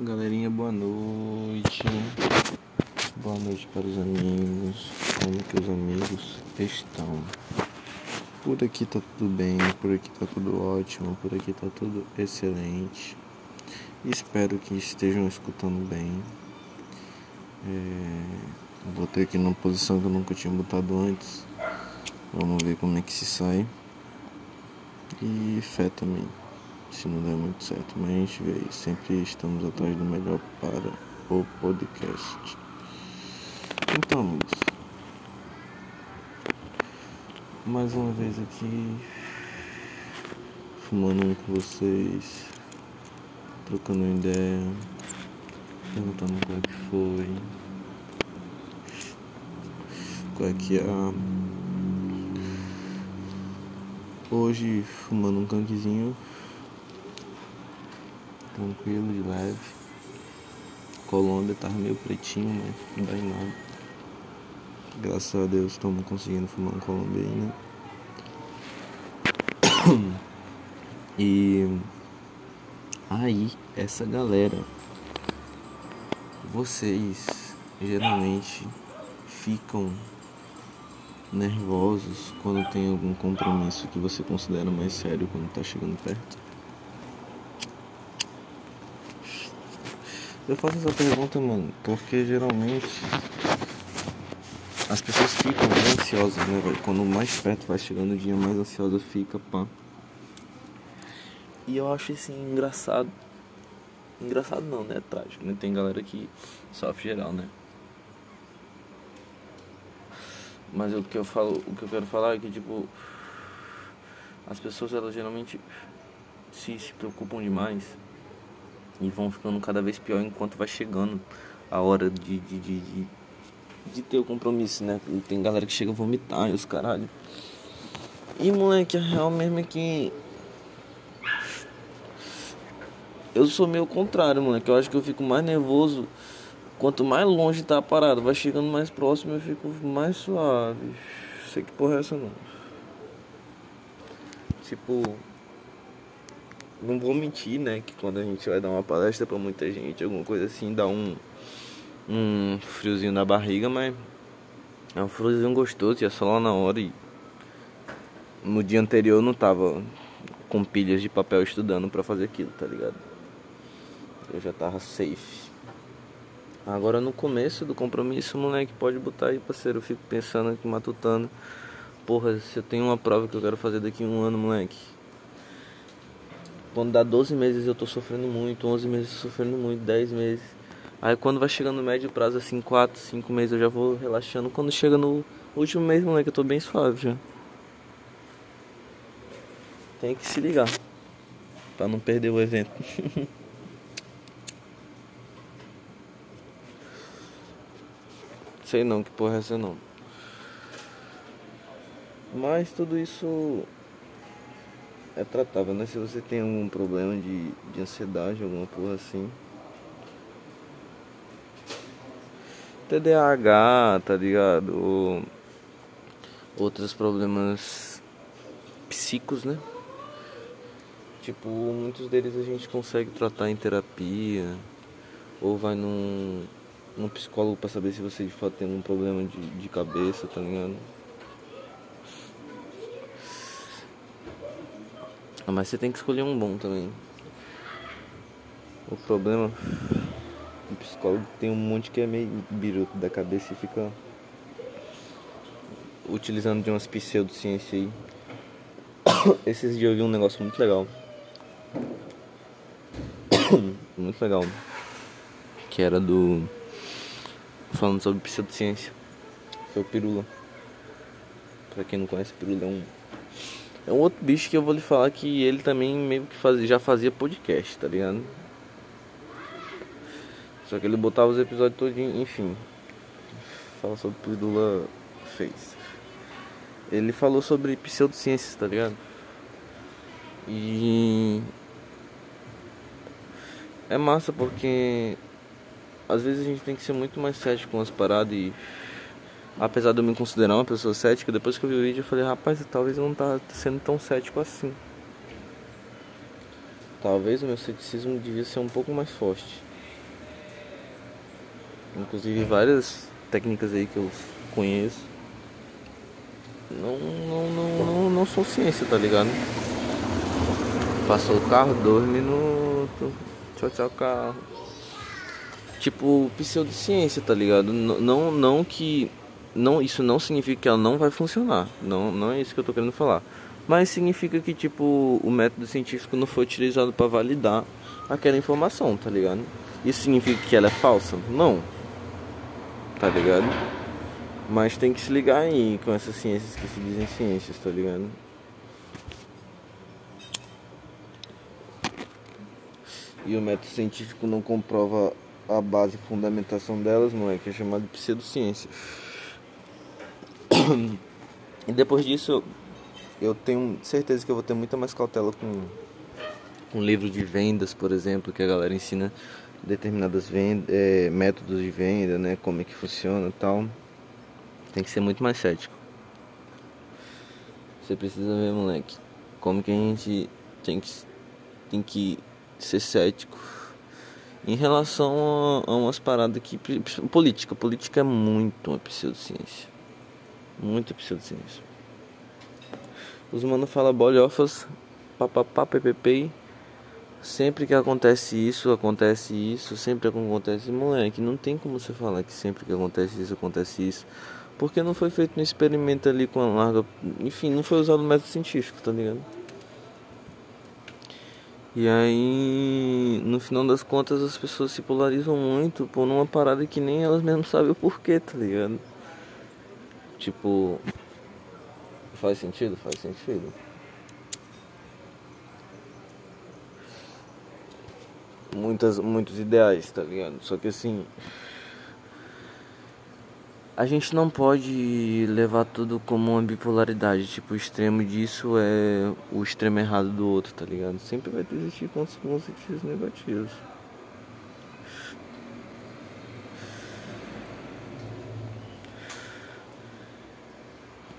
Galerinha, boa noite. Boa noite para os amigos. Como que os amigos estão? Por aqui tá tudo bem, por aqui tá tudo ótimo, por aqui tá tudo excelente. Espero que estejam escutando bem. É... Botei aqui numa posição que eu nunca tinha botado antes. Vamos ver como é que se sai. E fé também se não der muito certo, mas a gente vê aí, sempre estamos atrás do melhor para o podcast. Então, amigos, mais uma vez aqui, fumando um com vocês, trocando ideia, perguntando qual é que foi, qual é que é. Hoje, fumando um canquezinho tranquilo, de leve. Colômbia tava meio pretinho, mas não dá em nada. Graças a Deus estamos conseguindo fumar um Colômbia né? E aí, essa galera, vocês geralmente ficam nervosos quando tem algum compromisso que você considera mais sério quando tá chegando perto? Eu faço essa pergunta, mano, porque geralmente as pessoas ficam ansiosas, né, velho? Quando mais perto vai chegando o dia, mais ansiosa fica, pá. E eu acho isso engraçado. Engraçado não, né? É trágico, né? Tem galera que sofre geral, né? Mas o que eu falo, o que eu quero falar é que tipo as pessoas elas geralmente se, se preocupam demais e vão ficando cada vez pior enquanto vai chegando a hora de, de, de, de, de ter o compromisso, né? Tem galera que chega a vomitar e os caralho. E moleque, a real mesmo é que. Eu sou meio contrário, moleque. Eu acho que eu fico mais nervoso quanto mais longe tá a parada. Vai chegando mais próximo, eu fico mais suave. Sei que porra é essa não. Tipo, não vou mentir, né? Que quando a gente vai dar uma palestra pra muita gente, alguma coisa assim, dá um, um friozinho na barriga, mas é um friozinho gostoso, é só lá na hora e no dia anterior eu não tava com pilhas de papel estudando para fazer aquilo, tá ligado? Eu já tava safe. Agora no começo do compromisso, moleque, pode botar aí, parceiro. Eu fico pensando aqui, matutando. Porra, se eu tenho uma prova que eu quero fazer daqui a um ano, moleque quando dá 12 meses eu tô sofrendo muito, 11 meses sofrendo muito, 10 meses. Aí quando vai chegando no médio prazo, assim, 4, 5 meses eu já vou relaxando. Quando chega no último mês, moleque, eu tô bem suave já. Tem que se ligar. Pra não perder o evento. Sei não, que porra é essa não. Mas tudo isso é tratável, né? Se você tem algum problema de, de ansiedade, alguma porra assim. TDAH, tá ligado? Ou outros problemas psíquicos, né? Tipo, muitos deles a gente consegue tratar em terapia ou vai num, num psicólogo para saber se você de fato tem algum problema de, de cabeça, tá ligado? Mas você tem que escolher um bom também. O problema o psicólogo tem um monte que é meio biruto da cabeça e fica utilizando de umas pseudociências aí. Esses dias eu vi um negócio muito legal. muito legal. Que era do. Falando sobre pseudociência. Foi o Pirula. Pra quem não conhece, Pirula é um é um outro bicho que eu vou lhe falar que ele também meio que fazia, já fazia podcast, tá ligado? Só que ele botava os episódios todos, enfim. Fala sobre o que o Lula fez. Ele falou sobre pseudociências, tá ligado? E é massa porque às vezes a gente tem que ser muito mais cético com as paradas e apesar de eu me considerar uma pessoa cética, depois que eu vi o vídeo eu falei, rapaz, talvez eu não tá sendo tão cético assim. Talvez o meu ceticismo devia ser um pouco mais forte. Inclusive várias técnicas aí que eu conheço. Não, não, não, não, não são ciência, tá ligado? Passou o carro, dois minutos. Tchau, tchau, carro. Tipo, pseudociência, tá ligado? Não, não que. Não, isso não significa que ela não vai funcionar. Não, não é isso que eu tô querendo falar. Mas significa que, tipo, o método científico não foi utilizado para validar aquela informação, tá ligado? Isso significa que ela é falsa? Não. Tá ligado? Mas tem que se ligar aí com essas ciências que se dizem ciências, tá ligado? E o método científico não comprova a base e fundamentação delas, não é? Que é chamado de pseudociência. E depois disso, eu tenho certeza que eu vou ter muita mais cautela com um livro de vendas, por exemplo, que a galera ensina determinadas vendas, é, métodos de venda, né, como é que funciona e tal. Tem que ser muito mais cético. Você precisa ver, moleque, como que a gente tem que, tem que ser cético em relação a, a umas paradas que. Política. Política é muito uma pseudociência. Muita pseudociência. Os mano falam bolhofas, papapá, ppp. Sempre que acontece isso, acontece isso, sempre que acontece, moleque, não tem como você falar que sempre que acontece isso, acontece isso. Porque não foi feito um experimento ali com a larga. Enfim, não foi usado o método científico, tá ligado? E aí, no final das contas, as pessoas se polarizam muito por uma parada que nem elas mesmas sabem o porquê, tá ligado? Tipo, faz sentido? Faz sentido. muitas, muitos ideais, tá ligado? Só que assim. A gente não pode levar tudo como uma bipolaridade. Tipo, o extremo disso é o extremo errado do outro, tá ligado? Sempre vai existir pontos positivos e negativos.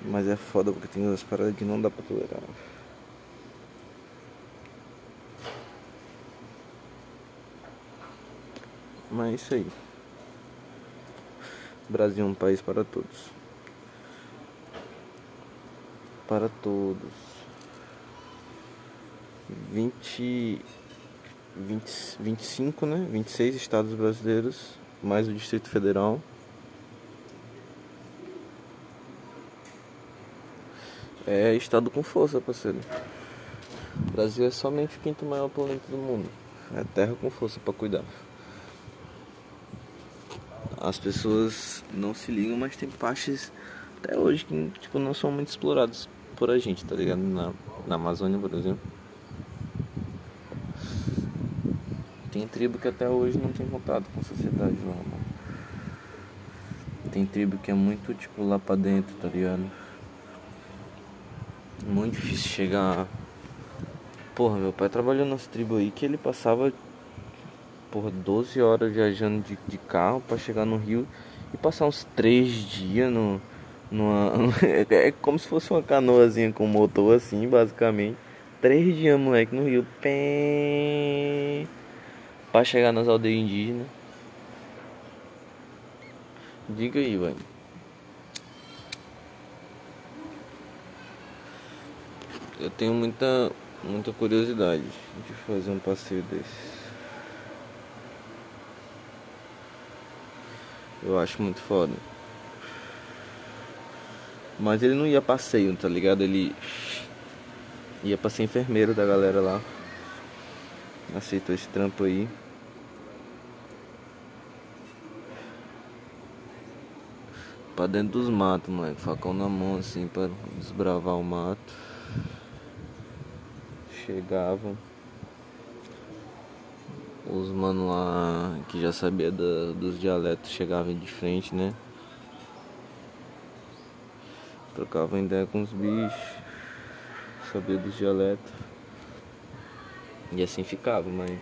Mas é foda porque tem umas paradas que não dá pra tolerar. Mas é isso aí. Brasil é um país para todos. Para todos. 20, 20 25, né? 26 estados brasileiros, mais o Distrito Federal. É estado com força, parceiro. O Brasil é somente o quinto maior planeta do mundo. É terra com força para cuidar as pessoas não se ligam, mas tem partes até hoje que tipo, não são muito exploradas por a gente, tá ligado? Na, na Amazônia, por exemplo. Tem tribo que até hoje não tem contato com a sociedade lá, mano. Tem tribo que é muito tipo lá pra dentro, tá ligado? Muito difícil chegar. Porra, meu pai trabalhou nas tribos aí que ele passava porra, 12 horas viajando de, de carro para chegar no Rio e passar uns 3 dias no, numa. é como se fosse uma canoazinha com motor assim, basicamente. 3 dias, moleque, no Rio. Pém, pra chegar nas aldeias indígenas. Diga aí, velho. Eu tenho muita, muita curiosidade de fazer um passeio desse. Eu acho muito foda. Mas ele não ia passeio, tá ligado? Ele ia pra ser enfermeiro da galera lá. Aceitou esse trampo aí. Pra dentro dos matos, moleque. Facão na mão assim pra desbravar o mato. Chegavam os mano lá que já sabia da, dos dialetos chegavam de frente, né? Trocavam ideia com os bichos, sabia dos dialetos. E assim ficava, mas.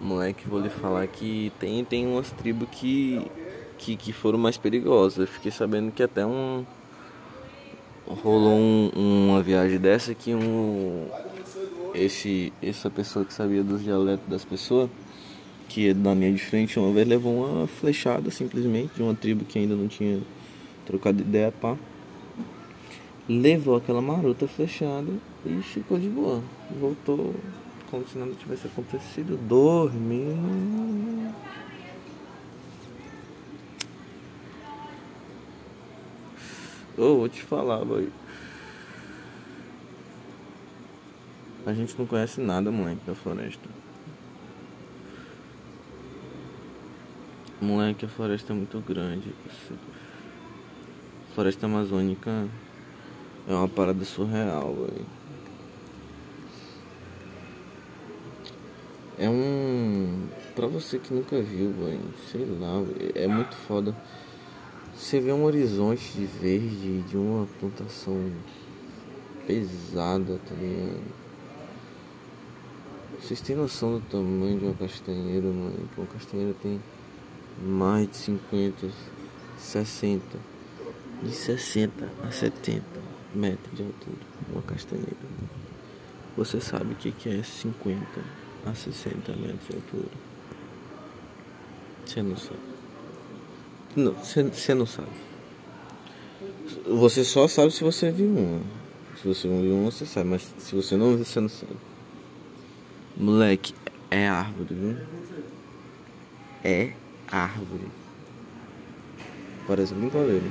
Moleque, vou lhe falar que tem, tem umas tribos que, que, que foram mais perigosas. Eu fiquei sabendo que até um. Rolou um, uma viagem dessa que um esse essa pessoa que sabia dos dialetos das pessoas que é da minha de frente, uma vez levou uma flechada simplesmente de uma tribo que ainda não tinha trocado ideia, pá. Levou aquela marota flechada e ficou de boa. Voltou como se nada tivesse acontecido, dormindo. Oh, vou te falar, boy. A gente não conhece nada, moleque, da floresta. Moleque, a floresta é muito grande. Floresta amazônica é uma parada surreal, velho. É um. Pra você que nunca viu, velho, sei lá, é muito foda. Você vê um horizonte de verde de uma plantação pesada, tá ligado? Vocês têm noção do tamanho de uma castanheira, mano? Uma castanheira tem mais de 50, 60, de 60 a 70 metros de altura. Uma castanheira. Você sabe o que é 50 a 60 metros de altura? Você não sabe. Não, você, não sabe. Você só sabe se você viu uma. Se você não viu uma, você sabe. Mas se você não viu, você não sabe. Moleque, é árvore, viu? É árvore. Parece brincadeira.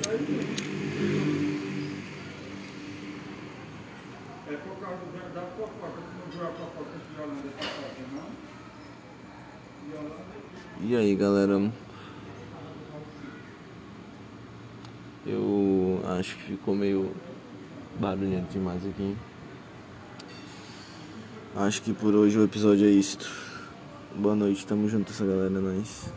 E aí, galera? Eu acho que ficou meio barulhento demais aqui. Acho que por hoje o episódio é isto. Boa noite, tamo junto essa galera, é nóis.